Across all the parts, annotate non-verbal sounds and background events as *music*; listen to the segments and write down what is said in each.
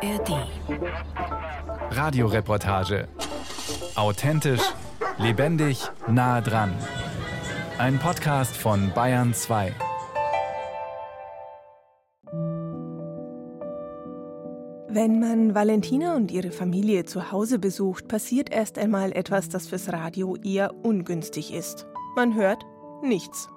ARD. Radioreportage. Authentisch, lebendig, nah dran. Ein Podcast von Bayern 2. Wenn man Valentina und ihre Familie zu Hause besucht, passiert erst einmal etwas, das fürs Radio eher ungünstig ist. Man hört nichts.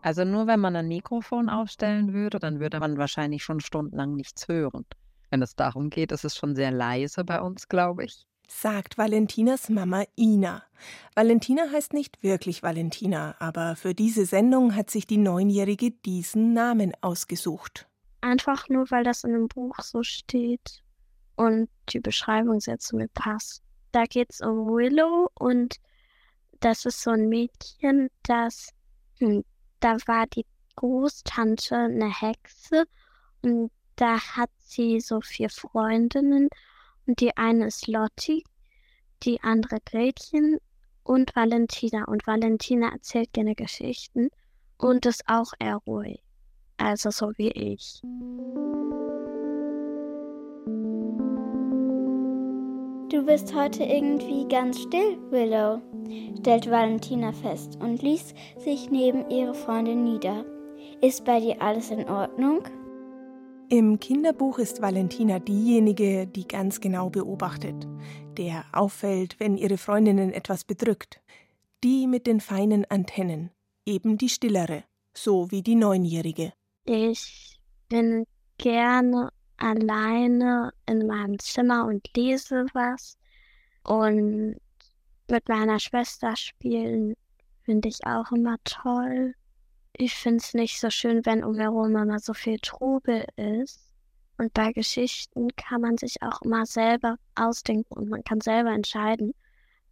Also nur wenn man ein Mikrofon aufstellen würde, dann würde man wahrscheinlich schon stundenlang nichts hören. Wenn es darum geht, ist es schon sehr leise bei uns, glaube ich. Sagt Valentinas Mama Ina. Valentina heißt nicht wirklich Valentina, aber für diese Sendung hat sich die Neunjährige diesen Namen ausgesucht. Einfach nur, weil das in einem Buch so steht und die Beschreibung sehr zu mir passt. Da geht es um Willow und das ist so ein Mädchen, das hm, da war die Großtante eine Hexe und da hat sie so vier Freundinnen und die eine ist Lotti, die andere Gretchen und Valentina. Und Valentina erzählt gerne Geschichten und ist auch eher ruhig. Also so wie ich. Du bist heute irgendwie ganz still, Willow, stellt Valentina fest und ließ sich neben ihre Freundin nieder. Ist bei dir alles in Ordnung? Im Kinderbuch ist Valentina diejenige, die ganz genau beobachtet, der auffällt, wenn ihre Freundinnen etwas bedrückt. Die mit den feinen Antennen, eben die stillere, so wie die Neunjährige. Ich bin gerne alleine in meinem Zimmer und lese was. Und mit meiner Schwester spielen finde ich auch immer toll. Ich finde es nicht so schön, wenn um herum immer so viel Trubel ist. Und bei Geschichten kann man sich auch immer selber ausdenken und man kann selber entscheiden,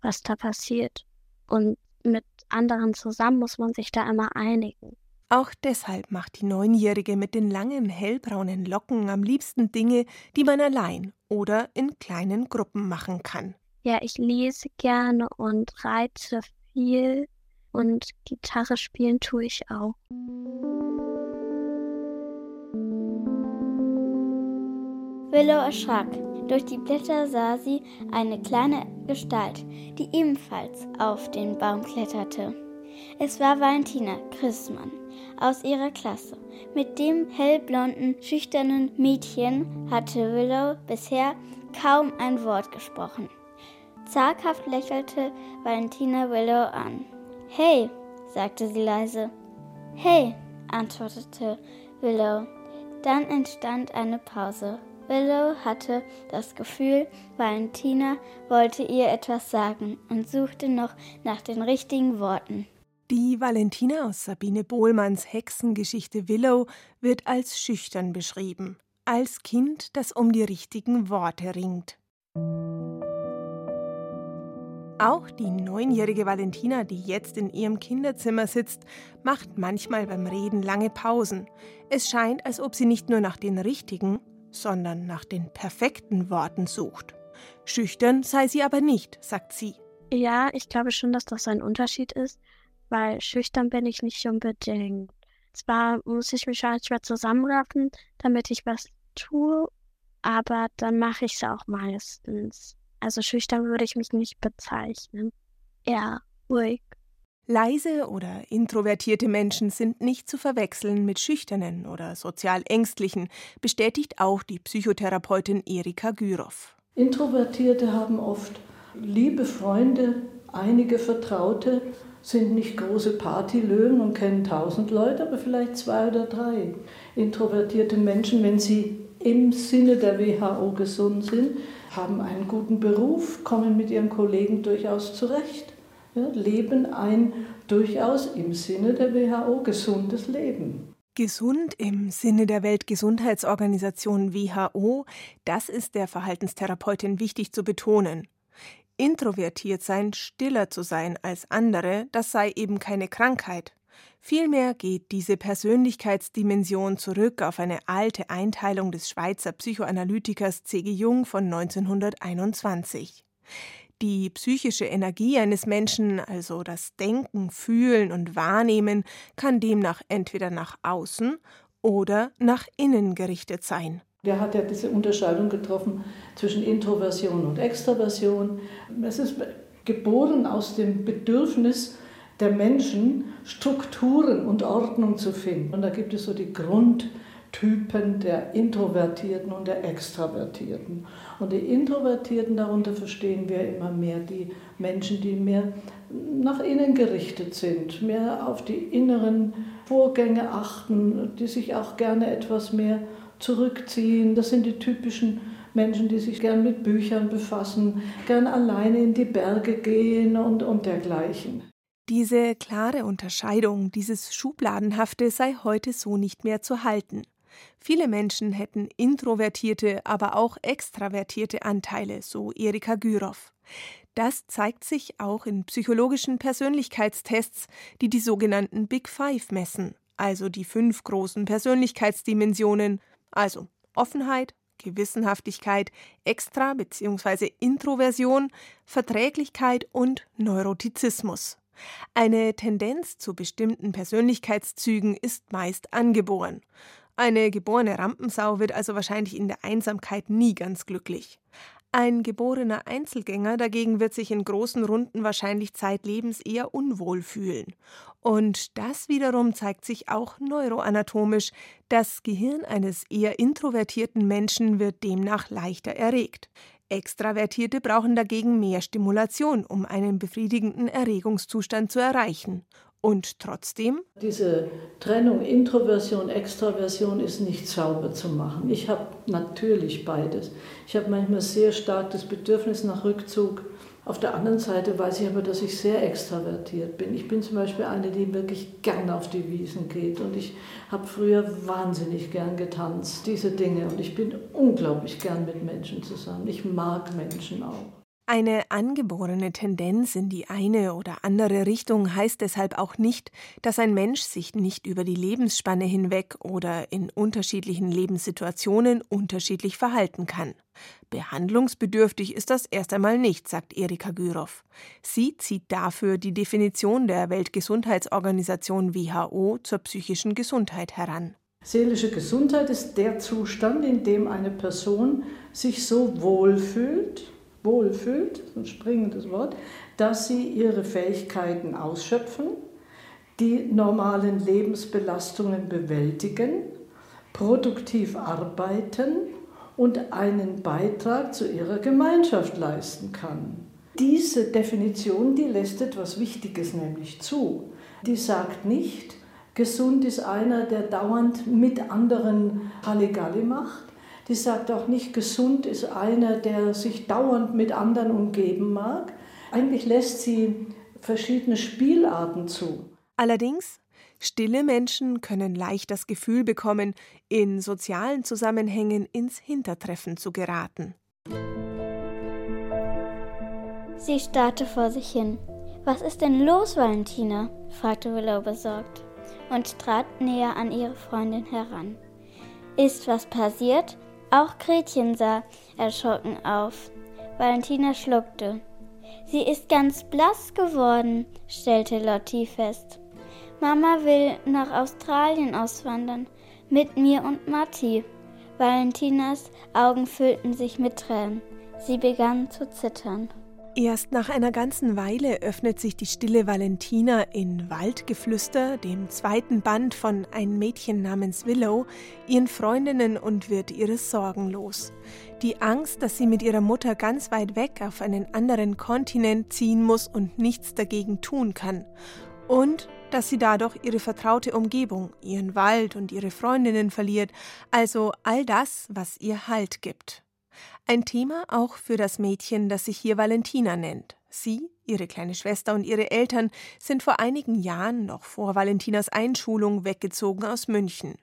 was da passiert. Und mit anderen zusammen muss man sich da immer einigen. Auch deshalb macht die Neunjährige mit den langen hellbraunen Locken am liebsten Dinge, die man allein oder in kleinen Gruppen machen kann. Ja, ich lese gerne und reite viel und Gitarre spielen tue ich auch. Willow erschrak. Durch die Blätter sah sie eine kleine Gestalt, die ebenfalls auf den Baum kletterte. Es war Valentina Christmann aus ihrer Klasse. Mit dem hellblonden, schüchternen Mädchen hatte Willow bisher kaum ein Wort gesprochen. Zaghaft lächelte Valentina Willow an. Hey, sagte sie leise. Hey, antwortete Willow. Dann entstand eine Pause. Willow hatte das Gefühl, Valentina wollte ihr etwas sagen und suchte noch nach den richtigen Worten. Die Valentina aus Sabine Bohlmanns Hexengeschichte Willow wird als schüchtern beschrieben, als Kind, das um die richtigen Worte ringt. Auch die neunjährige Valentina, die jetzt in ihrem Kinderzimmer sitzt, macht manchmal beim Reden lange Pausen. Es scheint, als ob sie nicht nur nach den richtigen, sondern nach den perfekten Worten sucht. Schüchtern sei sie aber nicht, sagt sie. Ja, ich glaube schon, dass das ein Unterschied ist weil schüchtern bin ich nicht unbedingt. Zwar muss ich mich manchmal zusammenraffen, damit ich was tue, aber dann mache ich es auch meistens. Also schüchtern würde ich mich nicht bezeichnen. Eher ruhig. Leise oder introvertierte Menschen sind nicht zu verwechseln mit schüchternen oder sozial ängstlichen, bestätigt auch die Psychotherapeutin Erika Gürov. Introvertierte haben oft liebe Freunde, einige Vertraute, sind nicht große Partylöwen und kennen tausend Leute, aber vielleicht zwei oder drei. Introvertierte Menschen, wenn sie im Sinne der WHO gesund sind, haben einen guten Beruf, kommen mit ihren Kollegen durchaus zurecht, ja, leben ein durchaus im Sinne der WHO gesundes Leben. Gesund im Sinne der Weltgesundheitsorganisation WHO, das ist der Verhaltenstherapeutin wichtig zu betonen. Introvertiert sein, stiller zu sein als andere, das sei eben keine Krankheit. Vielmehr geht diese Persönlichkeitsdimension zurück auf eine alte Einteilung des Schweizer Psychoanalytikers C.G. Jung von 1921. Die psychische Energie eines Menschen, also das Denken, Fühlen und Wahrnehmen, kann demnach entweder nach außen oder nach innen gerichtet sein. Der hat ja diese Unterscheidung getroffen zwischen Introversion und Extraversion. Es ist geboren aus dem Bedürfnis der Menschen, Strukturen und Ordnung zu finden. Und da gibt es so die Grundtypen der Introvertierten und der Extravertierten. Und die Introvertierten, darunter verstehen wir immer mehr die Menschen, die mehr nach innen gerichtet sind, mehr auf die inneren Vorgänge achten, die sich auch gerne etwas mehr zurückziehen. Das sind die typischen Menschen, die sich gern mit Büchern befassen, gern alleine in die Berge gehen und, und dergleichen. Diese klare Unterscheidung, dieses Schubladenhafte sei heute so nicht mehr zu halten. Viele Menschen hätten introvertierte, aber auch extravertierte Anteile, so Erika Gyrow. Das zeigt sich auch in psychologischen Persönlichkeitstests, die die sogenannten Big Five messen, also die fünf großen Persönlichkeitsdimensionen, also Offenheit, Gewissenhaftigkeit, Extra- bzw. Introversion, Verträglichkeit und Neurotizismus. Eine Tendenz zu bestimmten Persönlichkeitszügen ist meist angeboren. Eine geborene Rampensau wird also wahrscheinlich in der Einsamkeit nie ganz glücklich. Ein geborener Einzelgänger dagegen wird sich in großen Runden wahrscheinlich zeitlebens eher unwohl fühlen. Und das wiederum zeigt sich auch neuroanatomisch. Das Gehirn eines eher introvertierten Menschen wird demnach leichter erregt. Extravertierte brauchen dagegen mehr Stimulation, um einen befriedigenden Erregungszustand zu erreichen. Und trotzdem? Diese Trennung Introversion, Extraversion ist nicht sauber zu machen. Ich habe natürlich beides. Ich habe manchmal sehr stark das Bedürfnis nach Rückzug. Auf der anderen Seite weiß ich aber, dass ich sehr extravertiert bin. Ich bin zum Beispiel eine, die wirklich gern auf die Wiesen geht. Und ich habe früher wahnsinnig gern getanzt, diese Dinge. Und ich bin unglaublich gern mit Menschen zusammen. Ich mag Menschen auch. Eine angeborene Tendenz in die eine oder andere Richtung heißt deshalb auch nicht, dass ein Mensch sich nicht über die Lebensspanne hinweg oder in unterschiedlichen Lebenssituationen unterschiedlich verhalten kann. Behandlungsbedürftig ist das erst einmal nicht, sagt Erika Gyrow. Sie zieht dafür die Definition der Weltgesundheitsorganisation WHO zur psychischen Gesundheit heran. Seelische Gesundheit ist der Zustand, in dem eine Person sich so wohlfühlt, wohlfühlt, ein springendes Wort, dass sie ihre Fähigkeiten ausschöpfen, die normalen Lebensbelastungen bewältigen, produktiv arbeiten und einen Beitrag zu ihrer Gemeinschaft leisten kann. Diese Definition, die lässt etwas Wichtiges nämlich zu. Die sagt nicht, gesund ist einer, der dauernd mit anderen Halligalli macht, die sagt auch nicht, gesund ist einer, der sich dauernd mit anderen umgeben mag. Eigentlich lässt sie verschiedene Spielarten zu. Allerdings, stille Menschen können leicht das Gefühl bekommen, in sozialen Zusammenhängen ins Hintertreffen zu geraten. Sie starrte vor sich hin. Was ist denn los, Valentina? fragte Willow besorgt und trat näher an ihre Freundin heran. Ist was passiert? Auch Gretchen sah erschrocken auf. Valentina schluckte. Sie ist ganz blass geworden, stellte Lotti fest. Mama will nach Australien auswandern, mit mir und Matti. Valentinas Augen füllten sich mit Tränen. Sie begann zu zittern. Erst nach einer ganzen Weile öffnet sich die stille Valentina in Waldgeflüster, dem zweiten Band von Ein Mädchen namens Willow, ihren Freundinnen und wird ihre Sorgen los. Die Angst, dass sie mit ihrer Mutter ganz weit weg auf einen anderen Kontinent ziehen muss und nichts dagegen tun kann. Und dass sie dadurch ihre vertraute Umgebung, ihren Wald und ihre Freundinnen verliert, also all das, was ihr Halt gibt. Ein Thema auch für das Mädchen, das sich hier Valentina nennt. Sie, ihre kleine Schwester und ihre Eltern sind vor einigen Jahren, noch vor Valentinas Einschulung, weggezogen aus München.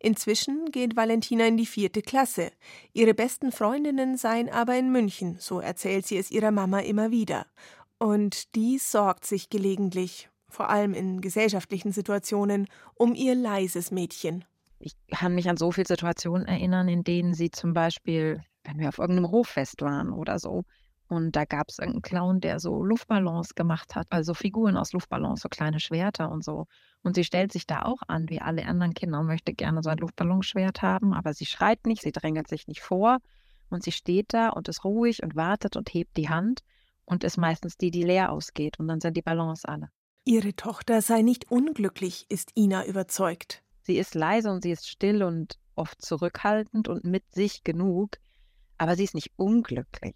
Inzwischen geht Valentina in die vierte Klasse. Ihre besten Freundinnen seien aber in München, so erzählt sie es ihrer Mama immer wieder. Und die sorgt sich gelegentlich, vor allem in gesellschaftlichen Situationen, um ihr leises Mädchen. Ich kann mich an so viele Situationen erinnern, in denen sie zum Beispiel wenn wir auf irgendeinem Hoffest waren oder so Und da gab es einen Clown, der so Luftballons gemacht hat, also Figuren aus Luftballons, so kleine Schwerter und so. Und sie stellt sich da auch an, wie alle anderen Kinder, und möchte gerne so ein Luftballonschwert haben, aber sie schreit nicht, sie drängelt sich nicht vor. Und sie steht da und ist ruhig und wartet und hebt die Hand und ist meistens die, die leer ausgeht. Und dann sind die Ballons alle. Ihre Tochter sei nicht unglücklich, ist Ina überzeugt. Sie ist leise und sie ist still und oft zurückhaltend und mit sich genug, aber sie ist nicht unglücklich.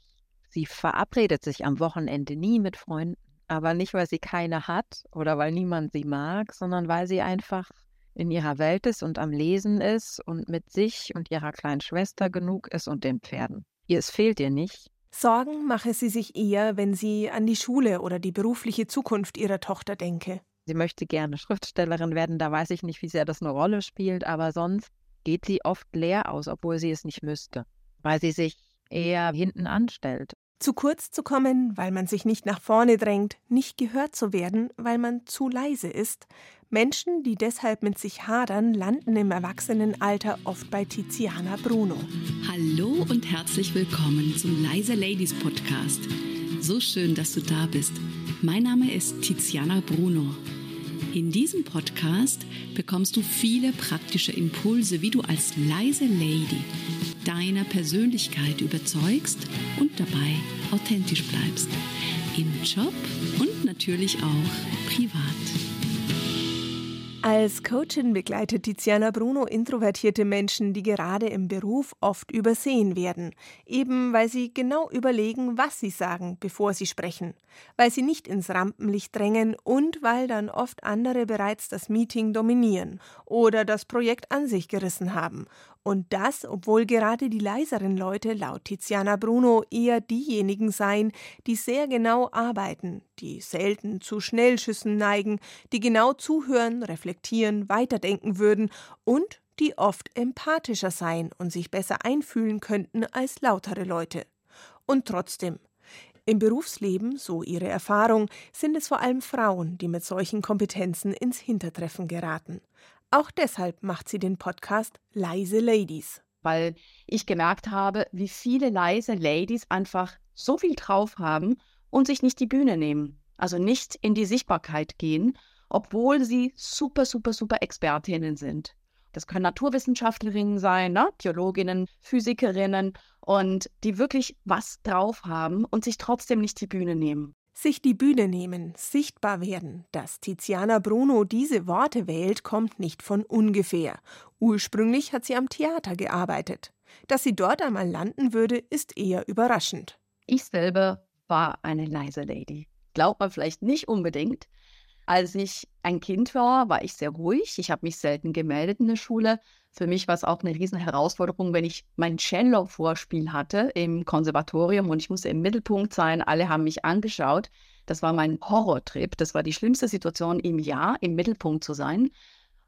Sie verabredet sich am Wochenende nie mit Freunden, aber nicht, weil sie keine hat oder weil niemand sie mag, sondern weil sie einfach in ihrer Welt ist und am Lesen ist und mit sich und ihrer kleinen Schwester genug ist und den Pferden. Ihr es fehlt ihr nicht. Sorgen mache sie sich eher, wenn sie an die Schule oder die berufliche Zukunft ihrer Tochter denke. Sie möchte gerne Schriftstellerin werden, da weiß ich nicht, wie sehr das eine Rolle spielt, aber sonst geht sie oft leer aus, obwohl sie es nicht müsste, weil sie sich eher hinten anstellt. Zu kurz zu kommen, weil man sich nicht nach vorne drängt, nicht gehört zu werden, weil man zu leise ist. Menschen, die deshalb mit sich hadern, landen im Erwachsenenalter oft bei Tiziana Bruno. Hallo und herzlich willkommen zum Leise Ladies Podcast. So schön, dass du da bist. Mein Name ist Tiziana Bruno. In diesem Podcast bekommst du viele praktische Impulse, wie du als leise Lady deiner Persönlichkeit überzeugst und dabei authentisch bleibst. Im Job und natürlich auch privat. Als Coachin begleitet Tiziana Bruno introvertierte Menschen, die gerade im Beruf oft übersehen werden, eben weil sie genau überlegen, was sie sagen, bevor sie sprechen, weil sie nicht ins Rampenlicht drängen und weil dann oft andere bereits das Meeting dominieren oder das Projekt an sich gerissen haben und das, obwohl gerade die leiseren Leute laut Tiziana Bruno eher diejenigen seien, die sehr genau arbeiten, die selten zu Schnellschüssen neigen, die genau zuhören, reflektieren, weiterdenken würden und die oft empathischer seien und sich besser einfühlen könnten als lautere Leute. Und trotzdem, im Berufsleben, so ihre Erfahrung, sind es vor allem Frauen, die mit solchen Kompetenzen ins Hintertreffen geraten. Auch deshalb macht sie den Podcast Leise Ladies. Weil ich gemerkt habe, wie viele leise Ladies einfach so viel drauf haben und sich nicht die Bühne nehmen. Also nicht in die Sichtbarkeit gehen, obwohl sie super, super, super Expertinnen sind. Das können Naturwissenschaftlerinnen sein, ne? Biologinnen, Physikerinnen und die wirklich was drauf haben und sich trotzdem nicht die Bühne nehmen. Sich die Bühne nehmen, sichtbar werden. Dass Tiziana Bruno diese Worte wählt, kommt nicht von ungefähr. Ursprünglich hat sie am Theater gearbeitet. Dass sie dort einmal landen würde, ist eher überraschend. Ich selber war eine leise Lady. Glaubt man vielleicht nicht unbedingt. Als ich ein Kind war, war ich sehr ruhig. Ich habe mich selten gemeldet in der Schule. Für mich war es auch eine riesen Herausforderung, wenn ich mein Cello-Vorspiel hatte im Konservatorium und ich musste im Mittelpunkt sein. Alle haben mich angeschaut. Das war mein Horrortrip. Das war die schlimmste Situation im Jahr, im Mittelpunkt zu sein.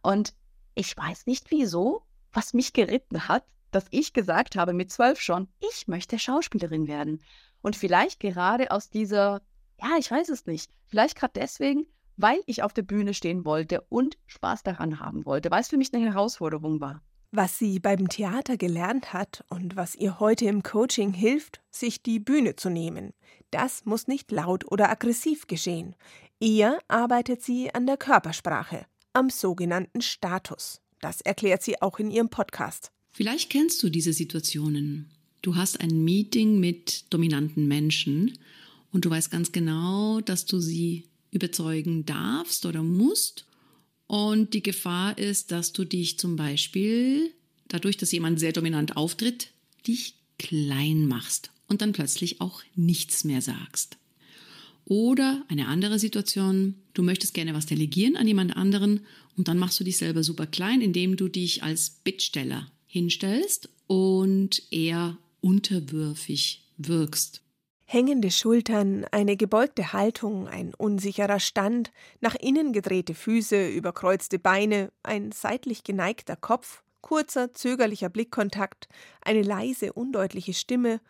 Und ich weiß nicht wieso, was mich geritten hat, dass ich gesagt habe mit zwölf schon, ich möchte Schauspielerin werden. Und vielleicht gerade aus dieser, ja, ich weiß es nicht, vielleicht gerade deswegen, weil ich auf der Bühne stehen wollte und Spaß daran haben wollte, weil es für mich eine Herausforderung war. Was sie beim Theater gelernt hat und was ihr heute im Coaching hilft, sich die Bühne zu nehmen, das muss nicht laut oder aggressiv geschehen. Eher arbeitet sie an der Körpersprache, am sogenannten Status. Das erklärt sie auch in ihrem Podcast. Vielleicht kennst du diese Situationen. Du hast ein Meeting mit dominanten Menschen und du weißt ganz genau, dass du sie überzeugen darfst oder musst. Und die Gefahr ist, dass du dich zum Beispiel, dadurch, dass jemand sehr dominant auftritt, dich klein machst und dann plötzlich auch nichts mehr sagst. Oder eine andere Situation, du möchtest gerne was delegieren an jemand anderen und dann machst du dich selber super klein, indem du dich als Bittsteller hinstellst und eher unterwürfig wirkst. Hängende Schultern, eine gebeugte Haltung, ein unsicherer Stand, nach innen gedrehte Füße, überkreuzte Beine, ein seitlich geneigter Kopf, kurzer, zögerlicher Blickkontakt, eine leise, undeutliche Stimme,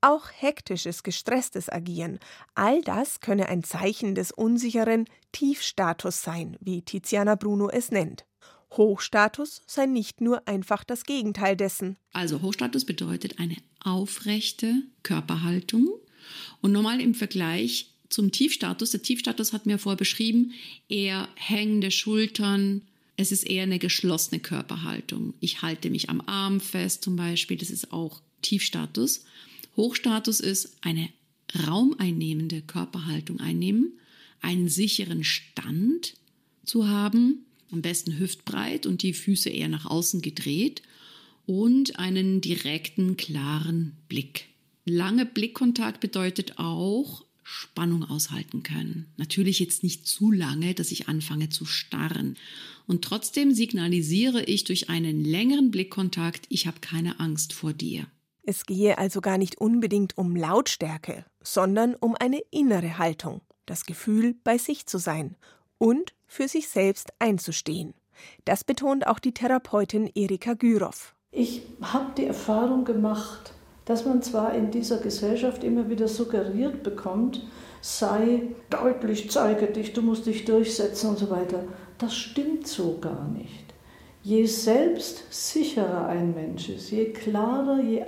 auch hektisches, gestresstes Agieren, all das könne ein Zeichen des unsicheren Tiefstatus sein, wie Tiziana Bruno es nennt. Hochstatus sei nicht nur einfach das Gegenteil dessen. Also Hochstatus bedeutet eine aufrechte Körperhaltung, Und normal im Vergleich zum Tiefstatus, der Tiefstatus hat mir vorher beschrieben, eher hängende Schultern, es ist eher eine geschlossene Körperhaltung. Ich halte mich am Arm fest zum Beispiel, das ist auch Tiefstatus. Hochstatus ist eine raumeinnehmende Körperhaltung einnehmen, einen sicheren Stand zu haben, am besten hüftbreit und die Füße eher nach außen gedreht und einen direkten, klaren Blick. Lange Blickkontakt bedeutet auch Spannung aushalten können. Natürlich jetzt nicht zu lange, dass ich anfange zu starren. Und trotzdem signalisiere ich durch einen längeren Blickkontakt, ich habe keine Angst vor dir. Es gehe also gar nicht unbedingt um Lautstärke, sondern um eine innere Haltung, das Gefühl, bei sich zu sein und für sich selbst einzustehen. Das betont auch die Therapeutin Erika Gyrow. Ich habe die Erfahrung gemacht, dass man zwar in dieser Gesellschaft immer wieder suggeriert bekommt, sei deutlich, zeige dich, du musst dich durchsetzen und so weiter. Das stimmt so gar nicht. Je selbstsicherer ein Mensch ist, je klarer, je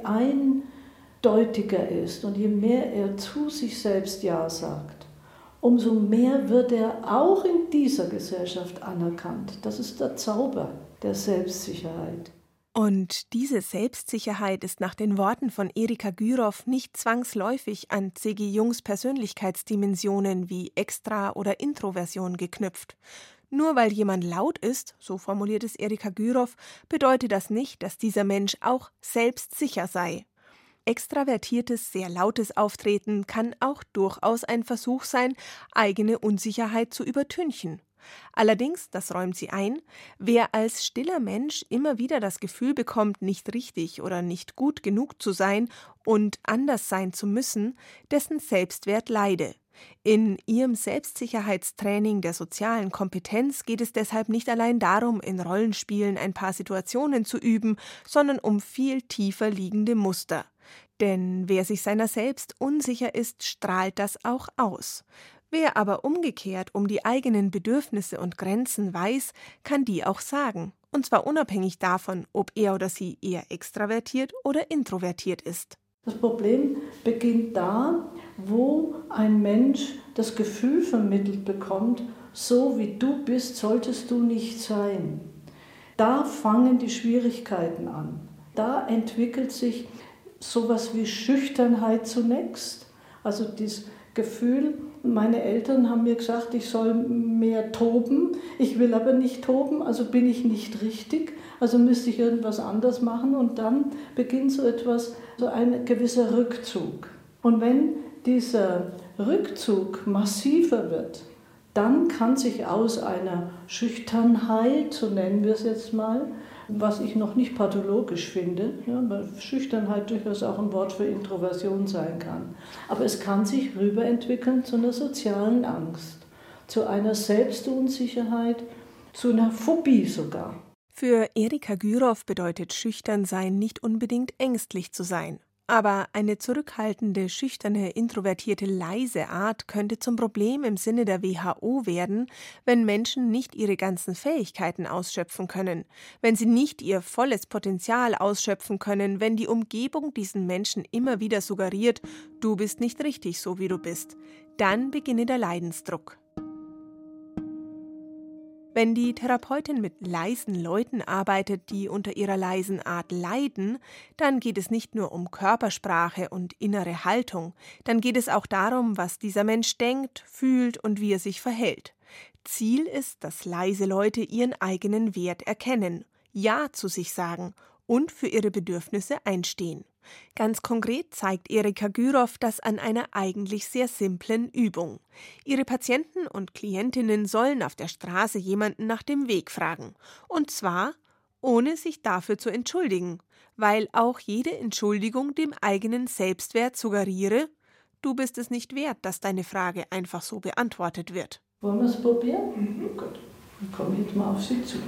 eindeutiger er ist und je mehr er zu sich selbst Ja sagt, umso mehr wird er auch in dieser Gesellschaft anerkannt. Das ist der Zauber der Selbstsicherheit. Und diese Selbstsicherheit ist nach den Worten von Erika Gyrow nicht zwangsläufig an C.G. Jungs Persönlichkeitsdimensionen wie Extra- oder Introversion geknüpft. Nur weil jemand laut ist, so formuliert es Erika Gyrow, bedeutet das nicht, dass dieser Mensch auch selbstsicher sei. Extravertiertes, sehr lautes Auftreten kann auch durchaus ein Versuch sein, eigene Unsicherheit zu übertünchen. Allerdings, das räumt sie ein, wer als stiller Mensch immer wieder das Gefühl bekommt, nicht richtig oder nicht gut genug zu sein und anders sein zu müssen, dessen Selbstwert leide. In ihrem Selbstsicherheitstraining der sozialen Kompetenz geht es deshalb nicht allein darum, in Rollenspielen ein paar Situationen zu üben, sondern um viel tiefer liegende Muster. Denn wer sich seiner selbst unsicher ist, strahlt das auch aus. Wer aber umgekehrt um die eigenen Bedürfnisse und Grenzen weiß, kann die auch sagen, und zwar unabhängig davon, ob er oder sie eher extravertiert oder introvertiert ist. Das Problem beginnt da, wo ein Mensch das Gefühl vermittelt bekommt, so wie du bist, solltest du nicht sein. Da fangen die Schwierigkeiten an. Da entwickelt sich sowas wie Schüchternheit zunächst. Also dieses Gefühl, meine Eltern haben mir gesagt, ich soll mehr toben. Ich will aber nicht toben, also bin ich nicht richtig. Also müsste ich irgendwas anders machen und dann beginnt so etwas, so ein gewisser Rückzug. Und wenn dieser Rückzug massiver wird, dann kann sich aus einer Schüchternheit, so nennen wir es jetzt mal, was ich noch nicht pathologisch finde, ja, weil Schüchternheit durchaus auch ein Wort für Introversion sein kann, aber es kann sich rüberentwickeln zu einer sozialen Angst, zu einer Selbstunsicherheit, zu einer Phobie sogar. Für Erika Gyrow bedeutet schüchtern sein nicht unbedingt ängstlich zu sein. Aber eine zurückhaltende, schüchterne, introvertierte, leise Art könnte zum Problem im Sinne der WHO werden, wenn Menschen nicht ihre ganzen Fähigkeiten ausschöpfen können, wenn sie nicht ihr volles Potenzial ausschöpfen können, wenn die Umgebung diesen Menschen immer wieder suggeriert, du bist nicht richtig so wie du bist. Dann beginne der Leidensdruck. Wenn die Therapeutin mit leisen Leuten arbeitet, die unter ihrer leisen Art leiden, dann geht es nicht nur um Körpersprache und innere Haltung, dann geht es auch darum, was dieser Mensch denkt, fühlt und wie er sich verhält. Ziel ist, dass leise Leute ihren eigenen Wert erkennen, Ja zu sich sagen und für ihre Bedürfnisse einstehen. Ganz konkret zeigt Erika Gyrow das an einer eigentlich sehr simplen Übung. Ihre Patienten und Klientinnen sollen auf der Straße jemanden nach dem Weg fragen. Und zwar ohne sich dafür zu entschuldigen, weil auch jede Entschuldigung dem eigenen Selbstwert suggeriere, du bist es nicht wert, dass deine Frage einfach so beantwortet wird. Wollen wir es probieren? Mhm. Gut, dann komme ich mal auf Sie zu.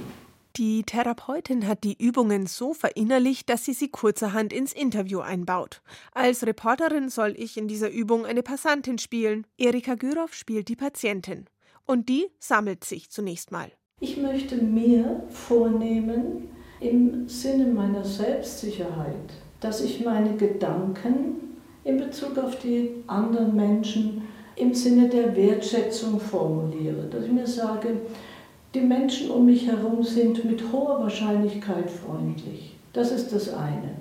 Die Therapeutin hat die Übungen so verinnerlicht, dass sie sie kurzerhand ins Interview einbaut. Als Reporterin soll ich in dieser Übung eine Passantin spielen. Erika Gyrow spielt die Patientin. Und die sammelt sich zunächst mal. Ich möchte mir vornehmen, im Sinne meiner Selbstsicherheit, dass ich meine Gedanken in Bezug auf die anderen Menschen im Sinne der Wertschätzung formuliere. Dass ich mir sage, die Menschen um mich herum sind mit hoher Wahrscheinlichkeit freundlich. Das ist das eine.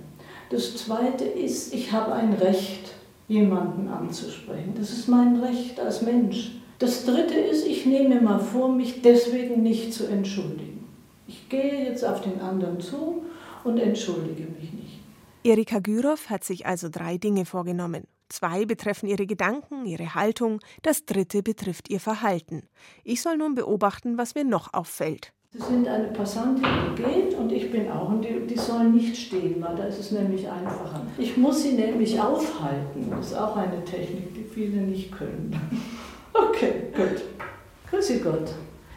Das zweite ist, ich habe ein Recht, jemanden anzusprechen. Das ist mein Recht als Mensch. Das dritte ist, ich nehme mal vor, mich deswegen nicht zu entschuldigen. Ich gehe jetzt auf den anderen zu und entschuldige mich nicht. Erika Gürov hat sich also drei Dinge vorgenommen. Zwei betreffen ihre Gedanken, ihre Haltung, das dritte betrifft ihr Verhalten. Ich soll nun beobachten, was mir noch auffällt. Sie sind eine Passantin, die geht und ich bin auch. Und die, die sollen nicht stehen, weil da ist es nämlich einfacher. Ich muss sie nämlich aufhalten. Das ist auch eine Technik, die viele nicht können. *laughs* Okay, gut. Grüße Gott.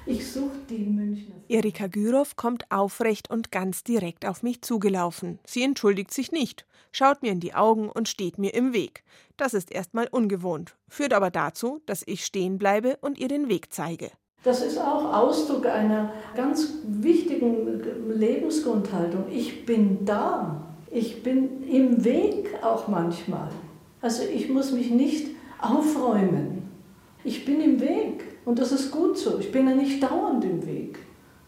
Ich suche die Münchner. Erika Gürov kommt aufrecht und ganz direkt auf mich zugelaufen. Sie entschuldigt sich nicht, schaut mir in die Augen und steht mir im Weg. Das ist erstmal ungewohnt, führt aber dazu, dass ich stehen bleibe und ihr den Weg zeige. Das ist auch Ausdruck einer ganz wichtigen Lebensgrundhaltung. Ich bin da. Ich bin im Weg auch manchmal. Also ich muss mich nicht aufräumen. Ich bin im Weg und das ist gut so. Ich bin ja nicht dauernd im Weg.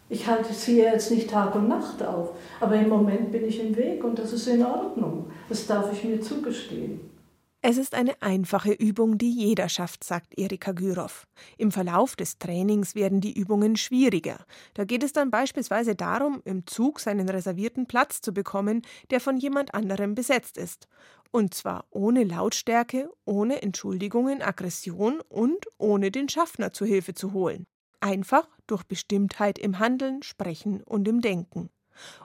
Ich halte sie jetzt nicht Tag und Nacht auf, aber im Moment bin ich im Weg und das ist in Ordnung. Das darf ich mir zugestehen. Es ist eine einfache Übung, die jeder schafft, sagt Erika Gürov. Im Verlauf des Trainings werden die Übungen schwieriger. Da geht es dann beispielsweise darum, im Zug seinen reservierten Platz zu bekommen, der von jemand anderem besetzt ist. Und zwar ohne Lautstärke, ohne Entschuldigungen, Aggression und ohne den Schaffner zu Hilfe zu holen. Einfach durch Bestimmtheit im Handeln, Sprechen und im Denken.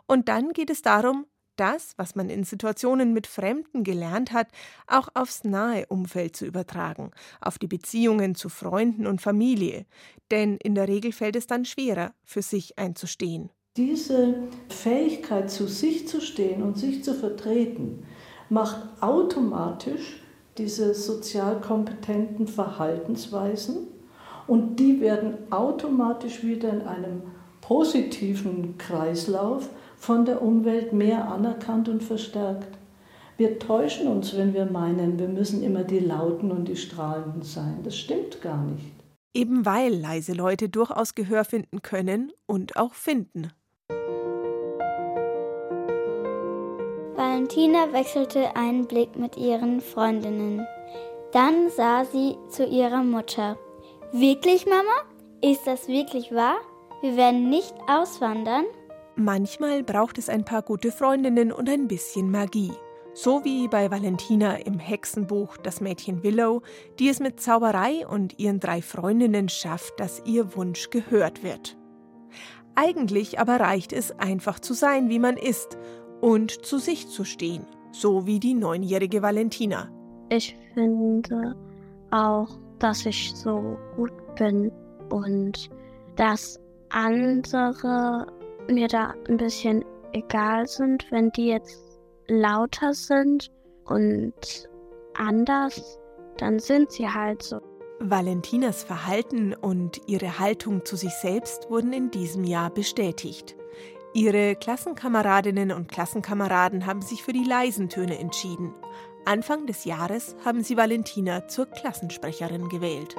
Und dann geht es darum, das, was man in Situationen mit Fremden gelernt hat, auch aufs nahe Umfeld zu übertragen, auf die Beziehungen zu Freunden und Familie. Denn in der Regel fällt es dann schwerer, für sich einzustehen. Diese Fähigkeit, zu sich zu stehen und sich zu vertreten, macht automatisch diese sozial kompetenten Verhaltensweisen und die werden automatisch wieder in einem positiven Kreislauf von der Umwelt mehr anerkannt und verstärkt. Wir täuschen uns, wenn wir meinen, wir müssen immer die Lauten und die Strahlenden sein. Das stimmt gar nicht. Eben weil leise Leute durchaus Gehör finden können und auch finden. Valentina wechselte einen Blick mit ihren Freundinnen. Dann sah sie zu ihrer Mutter. Wirklich, Mama? Ist das wirklich wahr? Wir werden nicht auswandern? Manchmal braucht es ein paar gute Freundinnen und ein bisschen Magie. So wie bei Valentina im Hexenbuch Das Mädchen Willow, die es mit Zauberei und ihren drei Freundinnen schafft, dass ihr Wunsch gehört wird. Eigentlich aber reicht es einfach zu sein, wie man ist und zu sich zu stehen, so wie die neunjährige Valentina. Ich finde auch, dass ich so gut bin und dass andere mir da ein bisschen egal sind, wenn die jetzt lauter sind und anders, dann sind sie halt so. Valentinas Verhalten und ihre Haltung zu sich selbst wurden in diesem Jahr bestätigt. Ihre Klassenkameradinnen und Klassenkameraden haben sich für die leisen Töne entschieden. Anfang des Jahres haben sie Valentina zur Klassensprecherin gewählt.